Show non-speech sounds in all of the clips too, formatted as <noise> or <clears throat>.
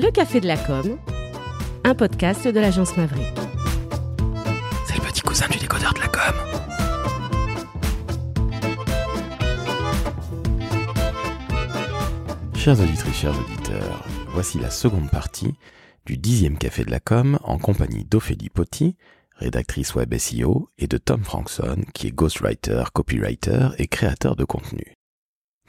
Le Café de la Com, un podcast de l'agence Maverick. C'est le petit cousin du décodeur de la com. Chers auditrices, chers auditeurs, voici la seconde partie du dixième Café de la com en compagnie d'Ophélie Potti, rédactrice web SEO, et de Tom Frankson, qui est ghostwriter, copywriter et créateur de contenu.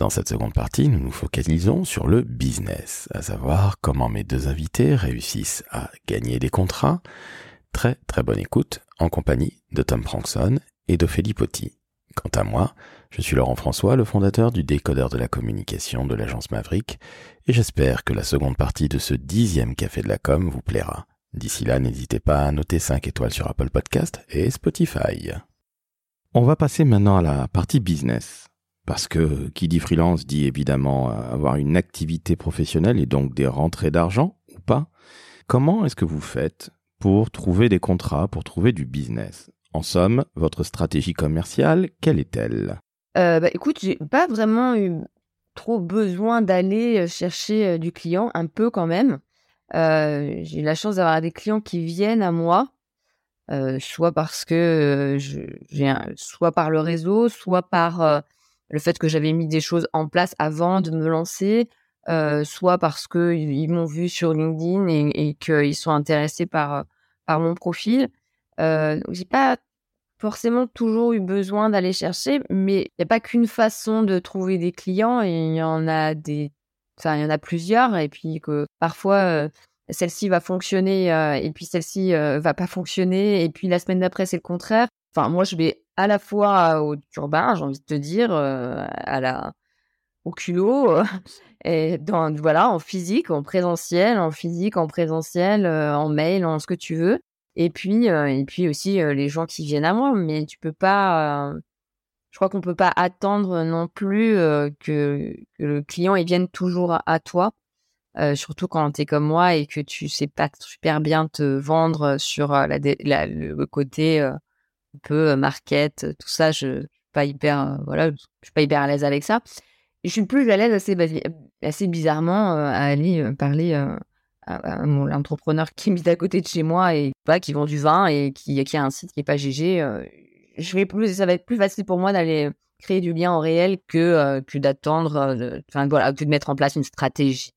Dans cette seconde partie, nous nous focalisons sur le business, à savoir comment mes deux invités réussissent à gagner des contrats. Très très bonne écoute en compagnie de Tom Frankson et d'Ophélie Potti. Quant à moi, je suis Laurent François, le fondateur du décodeur de la communication de l'agence Maverick, et j'espère que la seconde partie de ce dixième café de la com vous plaira. D'ici là, n'hésitez pas à noter 5 étoiles sur Apple Podcast et Spotify. On va passer maintenant à la partie business. Parce que qui dit freelance dit évidemment avoir une activité professionnelle et donc des rentrées d'argent ou pas. Comment est-ce que vous faites pour trouver des contrats, pour trouver du business? En somme, votre stratégie commerciale, quelle est-elle? Euh, bah, écoute, j'ai pas vraiment eu trop besoin d'aller euh, chercher euh, du client, un peu quand même. Euh, j'ai la chance d'avoir des clients qui viennent à moi, soit parce que j'ai soit par le réseau, soit par le fait que j'avais mis des choses en place avant de me lancer, euh, soit parce que ils ils m'ont vu sur LinkedIn et, qu'ils sont intéressés par euh, par mon profil. Euh, j'ai pas forcément toujours eu besoin d'aller chercher, mais il n'y a pas qu'une façon de trouver des clients, il y en a des, enfin il y en a plusieurs, et puis que parfois euh, celle-ci va fonctionner et puis celle-ci va pas fonctionner, et puis la semaine d'après c'est le contraire. Enfin moi je vais à la fois au turbin, j'ai envie de te dire, euh, à la au culot, <laughs> et dans voilà en physique, en présentiel, en physique, en présentiel, euh, en mail, en ce que tu veux. Et puis, euh, et puis aussi les gens qui viennent à moi, mais tu peux pas. je crois qu'on peut pas attendre non plus que, le client il vienne toujours à, toi, surtout quand tu es comme moi et que tu sais pas super bien te vendre sur la, le côté un peu market, tout ça. Je suis pas hyper, voilà, je suis pas hyper à l'aise avec ça. Je suis plus à l'aise assez, assez bizarrement à aller parler à, à mon entrepreneur qui est mis à côté de chez moi et qui vend du vin et qui, a un site qui est pas GG. je vais plus, ça va être plus facile pour moi d'aller créer du lien en réel que que d'attendre, enfin voilà, que de mettre en place une stratégie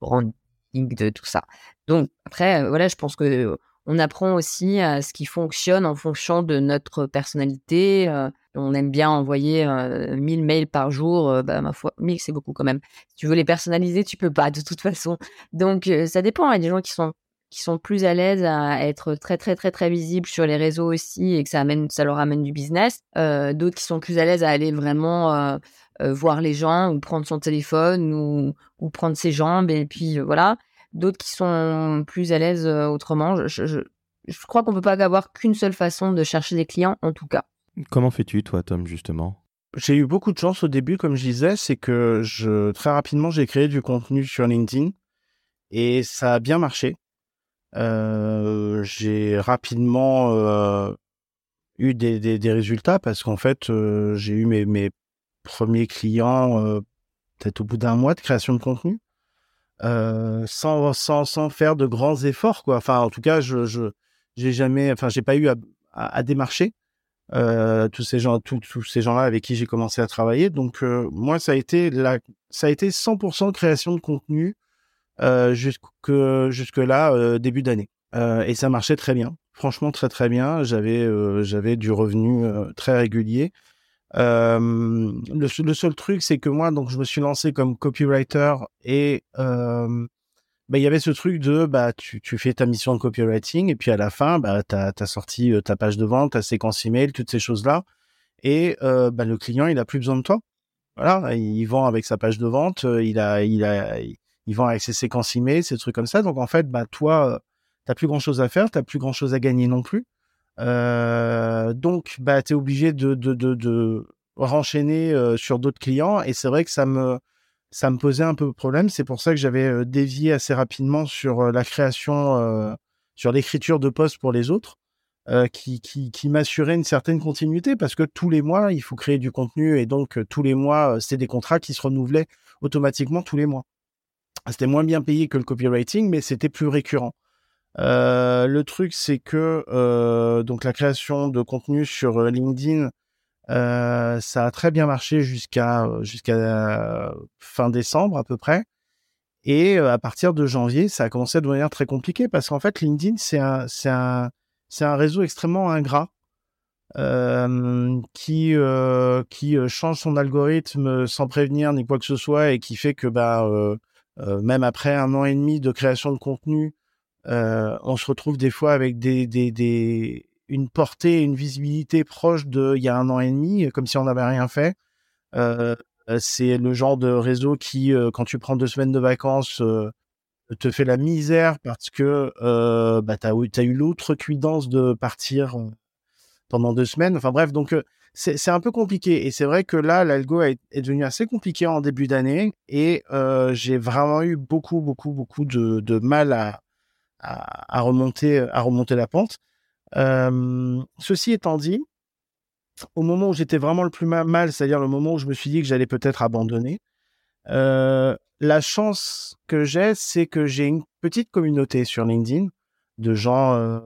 branding de tout ça. Donc après, voilà, je pense que on apprend aussi à ce qui fonctionne en fonction de notre personnalité. euh, on aime bien envoyer euh, 1000 mails par jour. bah, ma foi, 1000 c'est beaucoup quand même. Si tu veux les personnaliser, tu peux pas de toute façon. Donc ça dépend. Il y a des gens qui sont qui sont plus à l'aise à être très très très très visibles sur les réseaux aussi et que ça amène ça leur amène du business. D'autres qui sont plus à l'aise à aller vraiment euh, voir les gens ou prendre son téléphone ou, ou prendre ses jambes et puis voilà. D'autres qui sont plus à l'aise euh, autrement. Je, je, je, je crois qu'on peut pas avoir qu'une seule façon de chercher des clients en tout cas. Comment fais-tu, toi, Tom, justement? J'ai eu beaucoup de chance au début, comme je disais, c'est que je très rapidement j'ai créé du contenu sur LinkedIn et ça a bien marché. Euh, j'ai rapidement euh, eu des, des, des résultats parce qu'en fait euh, j'ai eu mes, mes premiers clients euh, peut-être au bout d'un mois de création de contenu euh, sans, sans, sans faire de grands efforts quoi. Enfin en tout cas je je j'ai jamais enfin j'ai pas eu à, démarcher euh, tous ces gens tous, tous ces gens là avec qui j'ai commencé à travailler. Donc euh, moi ça a été la ça a été 100% création de contenu jusque jusque là début d'année. Et ça marchait très bien. Franchement très très bien. J'avais j'avais du revenu très régulier le, le seul truc c'est que moi donc je me suis lancé comme copywriter et euh, bah, il y avait ce truc de bah tu, tu fais ta mission de copywriting et puis à la fin bah t'as as sorti euh, ta page de vente ta séquence email toutes ces choses là et euh, bah, le client il a plus besoin de toi. Voilà il vend avec sa page de vente euh, il a il a il vend avec ses séquences email ces trucs comme ça. Donc en fait bah toi euh, t'as plus grand chose à faire t'as plus grand chose à gagner non plus. euh, donc bah t'es obligé de de de, de renchaîner euh, sur d'autres clients et c'est vrai que ça me ça me posait un peu problème. C'est pour ça que j'avais euh, dévié assez rapidement sur euh, la création, euh, sur l'écriture de postes pour les autres, euh, qui, qui, qui m'assurait une certaine continuité parce que tous les mois, il faut créer du contenu et donc euh, tous les mois, euh, c'est des contrats qui se renouvelaient automatiquement tous les mois. C'était moins bien payé que le copywriting, mais c'était plus récurrent. Euh, le truc, c'est que euh, donc la création de contenu sur euh, LinkedIn, ça a très bien marché jusqu'à fin décembre à peu près. Et à partir de janvier, ça a commencé à devenir très compliqué parce qu'en fait, LinkedIn, c'est un réseau extrêmement ingrat qui change son algorithme sans prévenir ni quoi que ce soit et qui fait que bah même après un an et demi de création de contenu on se retrouve des fois avec des, des, des, une portée, une visibilité proche de il y a un an et demi, comme si on n'avait rien fait. Euh, c'est le genre de réseau qui, euh, quand tu prends deux semaines de vacances, euh, te fait la misère parce que euh, bah, tu as, eu l'autre cuidance de partir pendant deux semaines. Enfin bref, donc c'est un peu compliqué. Et c'est vrai que là, l'algo est, devenu assez compliqué en début d'année et j'ai vraiment eu beaucoup, beaucoup, beaucoup de mal à, à, remonter, à remonter la pente. Euh, ceci étant dit, au moment où j'étais vraiment le plus mal, c'est-à-dire le moment où je me suis dit que j'allais peut-être abandonner, euh, la chance que j'ai, c'est que j'ai une petite communauté sur LinkedIn de gens euh,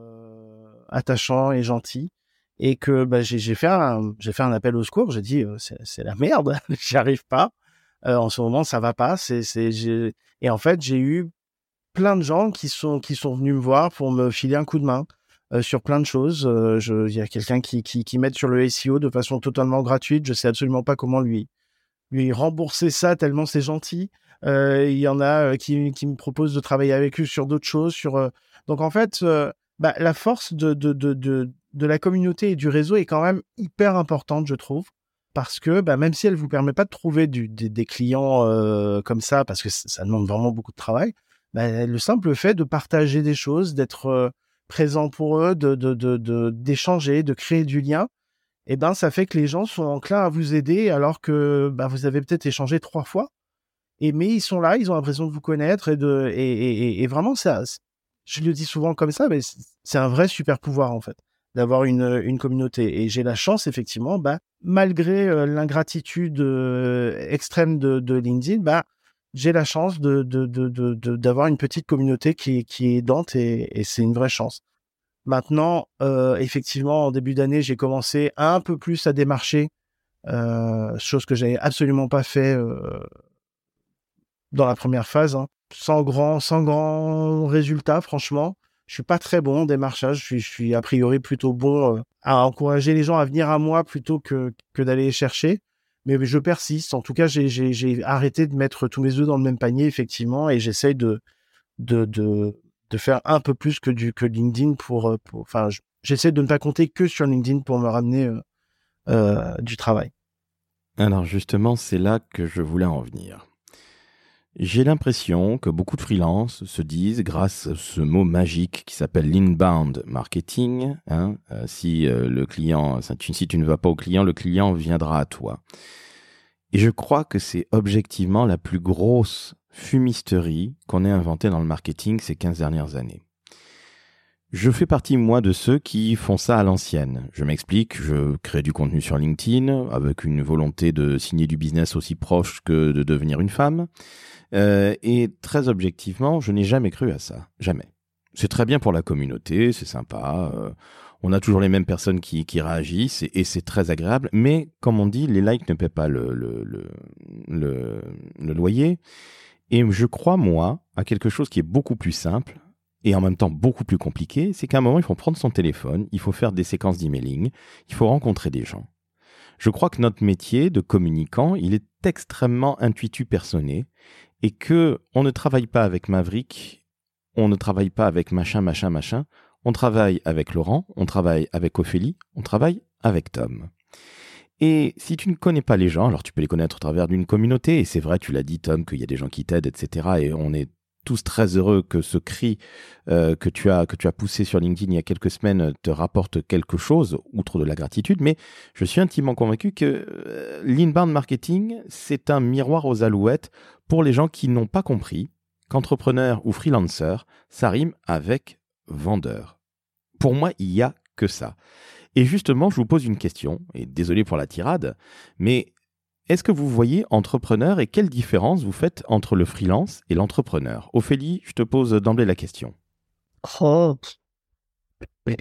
attachants et gentils et que bah, j'ai fait un appel au secours. J'ai dit c'est la merde, <laughs> j'y arrive pas. En ce moment, ça va pas. Et en fait j'ai eu plein de gens qui sont qui sont venus me voir pour me filer un coup de main euh, sur plein de choses. Euh, il y a quelqu'un qui, qui qui m'aide sur le SEO de façon totalement gratuite. Je sais absolument pas comment lui lui rembourser ça tellement c'est gentil. Euh, il y en a qui, qui me proposent de travailler avec eux sur d'autres choses. Donc en fait, bah, la force de, de, de, de, la communauté et du réseau est quand même hyper importante, je trouve parce que bah, même si elle vous permet pas de trouver des, clients comme ça, parce que ça demande vraiment beaucoup de travail, bah, le simple fait de partager des choses, d'être euh, présent pour eux, de d'échanger, de, créer du lien, eh ben ça fait que les gens sont enclins à vous aider alors que bah, vous avez peut-être échangé trois fois. Et mais ils sont là, ils ont l'impression de vous connaître et de et, et, et vraiment ça, je le dis souvent comme ça, mais c'est un vrai super pouvoir en fait d'avoir une, une communauté. Et j'ai la chance effectivement, bah malgré euh, l'ingratitude euh, extrême de, de LinkedIn, bah j'ai la chance de, d'avoir une petite communauté qui, est aidante et, c'est une vraie chance. Maintenant, euh, effectivement, en début d'année, j'ai commencé un peu plus à démarcher, euh, chose que j'avais absolument pas fait euh, dans la première phase, hein. sans grand, sans grand résultat, franchement. Je suis pas très bon en démarchage. Je suis, a priori plutôt bon à encourager les gens à venir à moi plutôt que, que d'aller les chercher mais je persiste. En tout cas, j'ai arrêté de mettre tous mes œufs dans le même panier, effectivement, et j'essaye de, faire un peu plus que, LinkedIn pour, euh, enfin, j'essaie de ne pas compter que sur LinkedIn pour me ramener euh, euh, du travail. Alors justement, c'est là que je voulais en venir. J'ai l'impression que beaucoup de freelances se disent, grâce à ce mot magique qui s'appelle l'inbound marketing, hein, euh, si euh, le client, si tu ne vas pas au client, le client viendra à toi. Et je crois que c'est objectivement la plus grosse fumisterie qu'on ait inventée dans le marketing ces 15 dernières années. Je fais partie, moi, de ceux qui font ça à l'ancienne. Je m'explique, je crée du contenu sur LinkedIn avec une volonté de signer du business aussi proche que de devenir une femme. Euh, et très objectivement, je n'ai jamais cru à ça. Jamais. C'est très bien pour la communauté, c'est sympa. Euh, on a toujours les mêmes personnes qui, qui réagissent et, c'est très agréable. Mais comme on dit, les likes ne paient pas le loyer. Et je crois, moi, à quelque chose qui est beaucoup plus simple et en même temps beaucoup plus compliqué, c'est qu'à un moment, il faut prendre son téléphone, il faut faire des séquences d'emailing, il faut rencontrer des gens. Je crois que notre métier de communicant, il est extrêmement intuitu personné et que on ne travaille pas avec Maverick, on ne travaille pas avec machin, machin, machin, on travaille avec Laurent, on travaille avec Ophélie, on travaille avec Tom. Et si tu ne connais pas les gens, alors tu peux les connaître au travers d'une communauté, et c'est vrai, tu l'as dit Tom, qu'il y a des gens qui t'aident, etc. Et on est tous très heureux que ce cri euh, que tu as que tu as poussé sur LinkedIn il y a quelques semaines te rapporte quelque chose outre de la gratitude mais je suis intimement convaincu que euh, l'inbound marketing c'est un miroir aux alouettes pour les gens qui n'ont pas compris qu'entrepreneur ou freelancer ça rime avec vendeur. Pour moi, il y a que ça. Et justement, je vous pose une question et désolé pour la tirade, mais Est-ce que vous voyez entrepreneur et quelle différence vous faites entre le freelance et l'entrepreneur? Ophélie, je te pose d'emblée la question. Oh. <laughs> <laughs>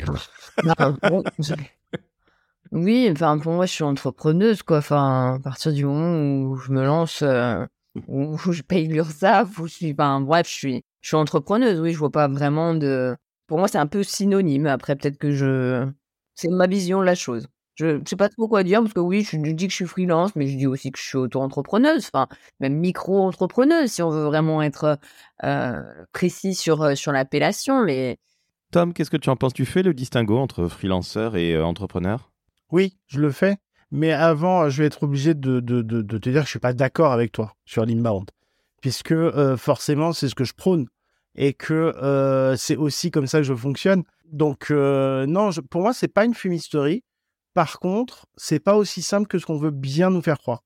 Oui, enfin pour moi je suis entrepreneuse quoi. Enfin à partir du moment où je me lance, euh, où <laughs> je paye l'URSSAF, où je suis, bref, je suis, je suis entrepreneuse. Oui, je vois pas vraiment de. Pour moi c'est un peu synonyme. Après peut-être que je, c'est ma vision de la chose. Je sais pas trop quoi dire parce que oui, je, dis que je suis freelance, mais je dis aussi que je suis auto-entrepreneuse, enfin même micro-entrepreneuse si on veut vraiment être euh, précis sur euh, sur l'appellation. Mais Tom, qu'est-ce que tu en penses? Tu fais le distinguo entre freelanceur et euh, entrepreneur? Oui, je le fais. Mais avant, je vais être obligé de, de, de, de te dire que je suis pas d'accord avec toi sur l'inbound. Puisque euh, forcément, c'est ce que je prône. Et que euh, c'est aussi comme ça que je fonctionne. Donc, euh, non, je, pour moi, c'est pas une fumisterie. Par contre, c'est pas aussi simple que ce qu'on veut bien nous faire croire.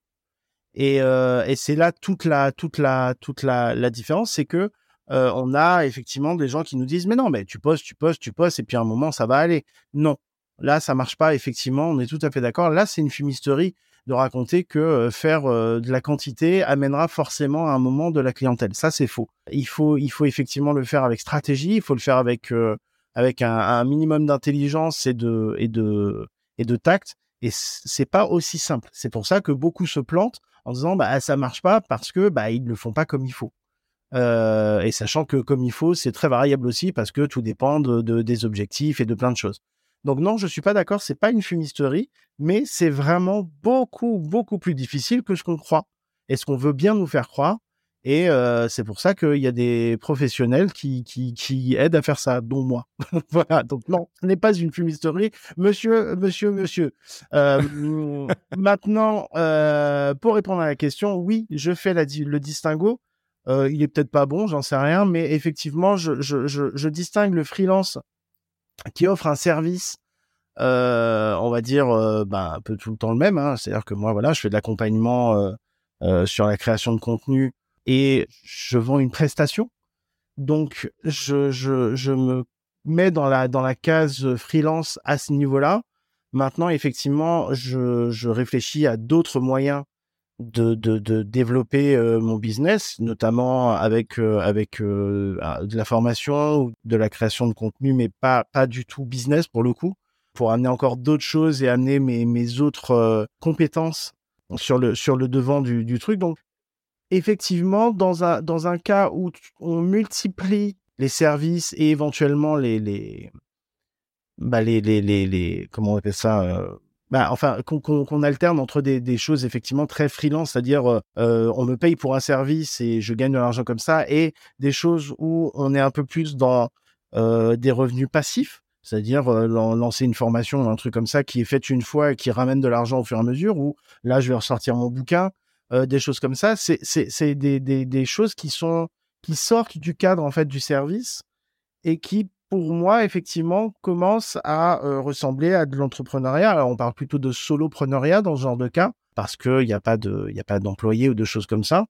Et, euh, c'est là toute la, toute la, toute la, la différence, c'est que euh, on a effectivement des gens qui nous disent mais non, mais tu postes, tu postes, tu postes, et puis à un moment ça va aller. Non, là ça marche pas. Effectivement, on est tout à fait d'accord. Là, c'est une fumisterie de raconter que euh, faire de la quantité amènera forcément à un moment de la clientèle. Ça, c'est faux. Il faut, il faut effectivement le faire avec stratégie. Il faut le faire avec avec un, un minimum d'intelligence et de et de et de tact. Et c'est pas aussi simple. C'est pour ça que beaucoup se plantent en disant bah ça marche pas parce que bah ils le font pas comme il faut. Euh, et sachant que comme il faut, c'est très variable aussi parce que tout dépend de, de- des objectifs et de plein de choses. Donc non, je suis pas d'accord, c'est pas une fumisterie, mais c'est vraiment beaucoup beaucoup plus difficile que ce qu'on croit et ce qu'on veut bien nous faire croire. Et euh, c'est pour ça qu'il y a des professionnels qui, qui, qui aident à faire ça, dont moi. <laughs> voilà, donc non, ce n'est pas une fumisterie. Monsieur, monsieur, monsieur. Euh, <laughs> maintenant, euh, pour répondre à la question, oui, je fais la, le distinguo. Il est peut-être pas bon, j'en sais rien, mais effectivement, je, je, je, je distingue le freelance qui offre un service, on va dire, ben, un peu tout le temps le même. Hein. C'est-à-dire que moi, voilà, je fais de l'accompagnement sur la création de contenu et je vends une prestation. Donc, je, me mets dans la, dans la case freelance à ce niveau-là. Maintenant, effectivement, je, réfléchis à d'autres moyens de, de, développer euh, mon business, notamment avec, euh, avec euh, de la formation ou de la création de contenu, mais pas, pas du tout business pour le coup, pour amener encore d'autres choses et amener mes, mes autres compétences sur le, sur le devant du, du truc. Donc, effectivement, dans un, dans un cas où on multiplie les services et éventuellement les, les, bah les, les, les, les, comment on appelle ça, euh, bah, enfin, qu'on alterne entre des, des choses effectivement très freelance, c'est-à-dire euh, euh, on me paye pour un service et je gagne de l'argent comme ça, et des choses où on est un peu plus dans des revenus passifs, c'est-à-dire lan- lancer une formation, un truc comme ça qui est faite une fois et qui ramène de l'argent au fur et à mesure, ou là je vais ressortir mon bouquin, euh, des choses comme ça, c'est des, des des choses qui sont qui sortent du cadre en fait du service et qui pour moi, effectivement, commencent à euh, ressembler à de l'entrepreneuriat. Alors, on parle plutôt de solopreneuriat dans ce genre de cas, parce qu'il n'y a pas de, pas d'employés ou de choses comme ça.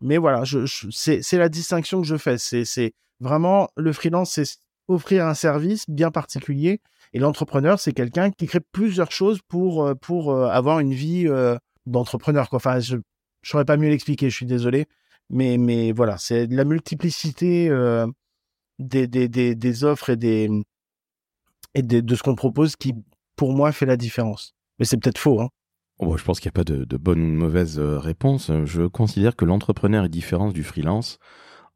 Mais voilà, je, c'est, la distinction que je fais. C'est, vraiment le freelance, c'est offrir un service bien particulier, et l'entrepreneur, c'est quelqu'un qui crée plusieurs choses pour euh, pour avoir une vie euh, d'entrepreneur. Enfin, je saurais pas mieux l'expliquer. Je suis désolé, mais mais voilà, c'est la multiplicité. euh, des, des, des, offres et des et des- de ce qu'on propose qui pour moi fait la différence. Mais c'est peut-être faux. Hein. Oh, bah, je pense qu'il n'y a pas de, bonne ou mauvaise euh, réponse. Je considère que l'entrepreneur est différent du freelance,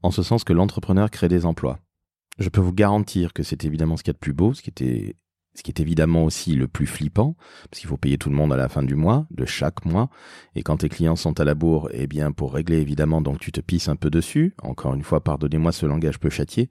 en ce sens que l'entrepreneur crée des emplois. Je peux vous garantir que c'est évidemment ce qu'il y a de plus beau, ce qui était ce qui est évidemment aussi le plus flippant, parce qu'il faut payer tout le monde à la fin du mois, de chaque mois, et quand tes clients sont à la bourre, eh bien pour régler évidemment, donc tu te pisses un peu dessus. Encore une fois, pardonnez-moi ce langage peu châtié,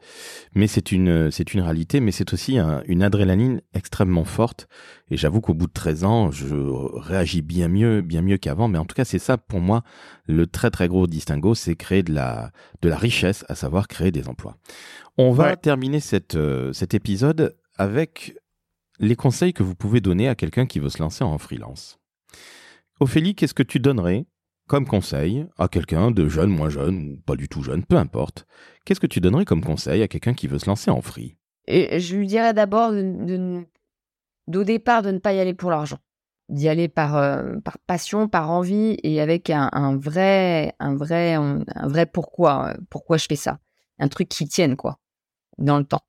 mais c'est une c'est une réalité, mais c'est aussi un- une adrénaline extrêmement forte. Et j'avoue qu'au bout de 13 ans, je réagis bien mieux, bien mieux qu'avant. Mais en tout cas, c'est ça pour moi le très très gros distinguo, c'est créer de la de la richesse, à savoir créer des emplois. On va Ouais. terminer cette, euh, cet épisode avec les conseils que vous pouvez donner à quelqu'un qui veut se lancer en freelance. Ophélie, qu'est-ce que tu donnerais comme conseil à quelqu'un de jeune, moins jeune, ou pas du tout jeune, peu importe Qu'est-ce que tu donnerais comme conseil à quelqu'un qui veut se lancer en free? Et je lui dirais d'abord d'au départ de ne pas y aller pour l'argent. d'y aller par, euh, passion, par envie et avec un, vrai, un vrai, un, vrai pourquoi, pourquoi je fais ça. Un truc qui tienne, quoi, dans le temps.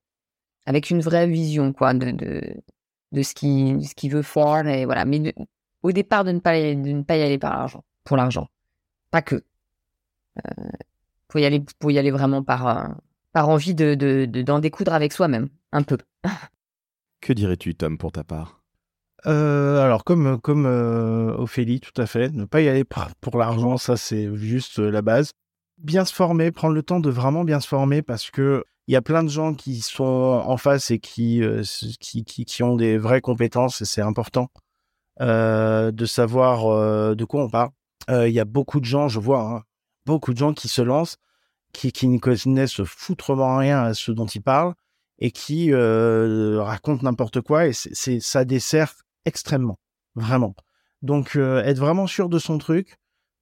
Avec une vraie vision, quoi, de, de ce qu'il ce veut faire. Et voilà. Mais au départ, de ne, pas, de ne pas y aller par l'argent, pour l'argent. Pas que. Euh, faut y aller, faut y aller vraiment par, euh, par envie de, de, d'en découdre avec soi-même, un peu. <laughs> que dirais-tu, Tom, pour ta part? Euh, alors comme comme euh, Ophélie, tout à fait. Ne pas y aller pour l'argent, ça c'est juste la base. Bien se former, prendre le temps de vraiment bien se former parce que il y a plein de gens qui sont en face et qui qui, qui, qui, ont des vraies compétences et c'est important de savoir de quoi on parle. Il y a beaucoup de gens, je vois, hein, beaucoup de gens qui se lancent, qui, qui ne connaissent foutrement rien à ce dont ils parlent et qui racontent n'importe quoi et c'est ça dessert extrêmement, vraiment. Donc, euh, être vraiment sûr de son truc,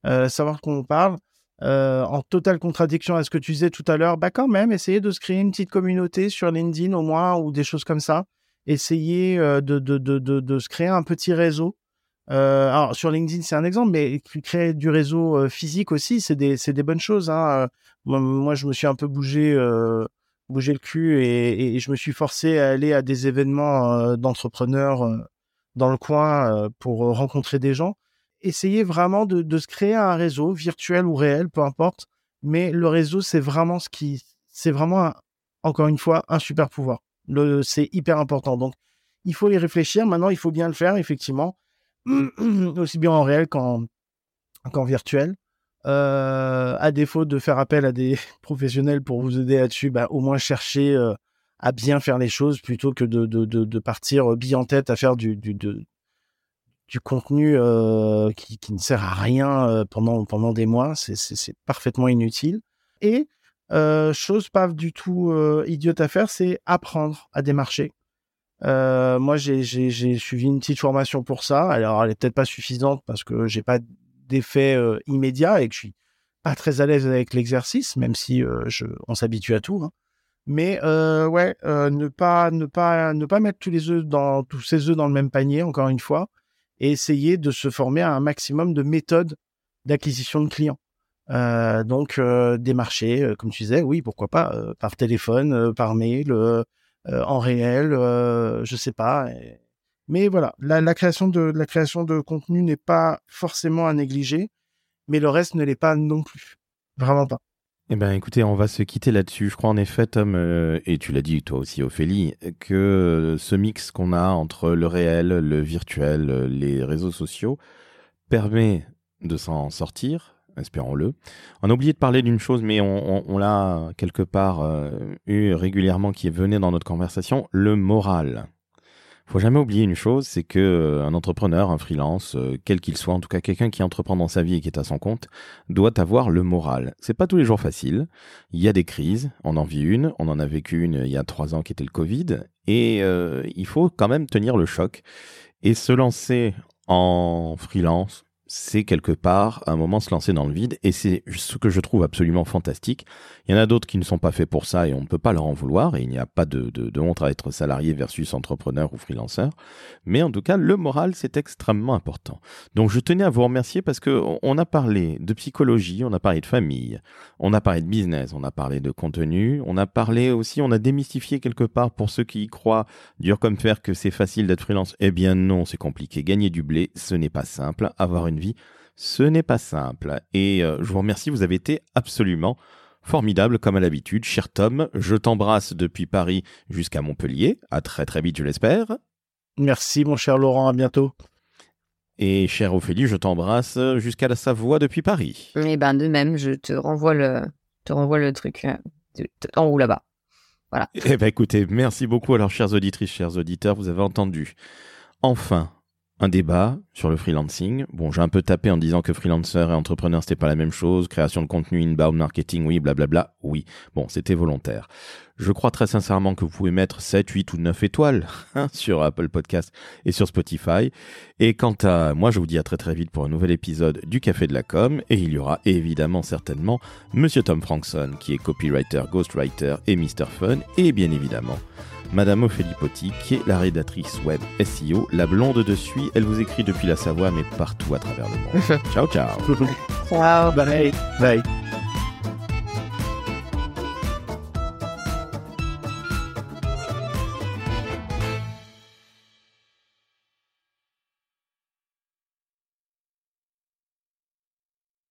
euh, savoir de quoi on parle, euh, en totale contradiction à ce que tu disais tout à l'heure, bah quand même, essayer de se créer une petite communauté sur LinkedIn au moins ou des choses comme ça. Essayer de, de, de, de, de se créer un petit réseau. alors, sur LinkedIn, c'est un exemple, mais créer du réseau physique aussi, c'est des, des bonnes choses. Hein. Moi, je me suis un peu bougé bougé le cul et, et, je me suis forcé à aller à des événements d'entrepreneurs dans le coin euh, pour euh, rencontrer des gens. Essayez vraiment de, de, se créer un réseau virtuel ou réel, peu importe. Mais le réseau, c'est vraiment ce qui, c'est vraiment encore une fois un super pouvoir. C'est hyper important. Donc, il faut y réfléchir. Maintenant, il faut bien le faire, effectivement, <clears throat> aussi bien en réel qu'en qu'en virtuel. Euh, à défaut de faire appel à des <laughs> professionnels pour vous aider là-dessus, bah, au moins chercher euh, à bien faire les choses plutôt que de, de, de, de partir bille en tête à faire du, du, du, du contenu euh, qui, ne sert à rien euh, pendant, pendant des mois. C'est parfaitement inutile. Et euh, chose pas du tout idiote à faire, c'est apprendre à démarcher. Moi, j'ai suivi une petite formation pour ça. Alors, elle est peut-être pas suffisante parce que j'ai pas d'effet immédiat et que je suis pas très à l'aise avec l'exercice, même si on s'habitue à tout. Hein. Mais euh, ouais, ne pas ne pas ne pas mettre tous les œufs dans tous ces œufs dans le même panier encore une fois et essayer de se former à un maximum de méthodes d'acquisition de clients. Euh, donc euh, démarcher, comme tu disais, oui, pourquoi pas par téléphone, par mail, en réel, je sais pas. Mais voilà, la, création de la création de contenu n'est pas forcément à négliger, mais le reste ne l'est pas non plus, vraiment pas. Eh ben, écoutez, on va se quitter là-dessus. Je crois en effet, Tom, euh, et tu l'as dit toi aussi, Ophélie, que ce mix qu'on a entre le réel, le virtuel, les réseaux sociaux permet de s'en sortir, espérons-le. On a oublié de parler d'une chose, mais on, l'a quelque part euh, eu régulièrement qui venait dans notre conversation, le moral faut jamais oublier une chose, c'est que euh, un entrepreneur, un freelance, euh, quel qu'il soit, en tout cas quelqu'un qui entreprend dans sa vie et qui est à son compte, doit avoir le moral. C'est pas tous les jours facile. Il y a des crises, on en vit une, on en a vécu une il y a trois ans qui était le Covid, et euh, il faut quand même tenir le choc et se lancer en freelance, c'est quelque part un moment se lancer dans le vide et c'est ce que je trouve absolument fantastique. Il y en a d'autres qui ne sont pas faits pour ça et on ne peut pas leur en vouloir et il n'y a pas de, de, de, honte à être salarié versus entrepreneur ou freelanceur. Mais en tout cas, le moral, c'est extrêmement important. Donc je tenais à vous remercier parce que on a parlé de psychologie, on a parlé de famille, on a parlé de business, on a parlé de contenu, on a parlé aussi, on a démystifié quelque part pour ceux qui y croient dur comme fer que c'est facile d'être freelance. Eh bien non, c'est compliqué. Gagner du blé, ce n'est pas simple. Avoir une vie, ce n'est pas simple. Et euh, je vous remercie, vous avez été absolument formidable comme à l'habitude. Cher Tom, je t'embrasse depuis Paris jusqu'à Montpellier. À très très vite, je l'espère. Merci mon cher Laurent, à bientôt. Et cher Ophélie, je t'embrasse jusqu'à la Savoie depuis Paris. Eh ben de même, je te renvoie le, te renvoie le truc euh, en haut là-bas. Voilà. Eh ben écoutez, merci beaucoup alors chères auditrices, chers auditeurs, vous avez entendu. Enfin, un débat sur le freelancing. Bon, j'ai un peu tapé en disant que freelancer et entrepreneur c'était pas la même chose, création de contenu, inbound marketing, oui, blablabla, oui. Bon, c'était volontaire. Je crois très sincèrement que vous pouvez mettre 7, 8 ou 9 étoiles hein, <laughs> sur Apple Podcast et sur Spotify. Et quant à moi, je vous dis à très très vite pour un nouvel épisode du Café de la Com. Et il y aura évidemment certainement Monsieur Tom Frankson, qui est copywriter, ghostwriter et Mr. Fun. Et bien évidemment, Madame Ophélie Potti, qui est la rédactrice web SEO, la blonde de suie. Elle vous écrit depuis la Savoie, mais partout à travers le monde. <laughs> ciao, ciao. Ciao. Bye. Bye.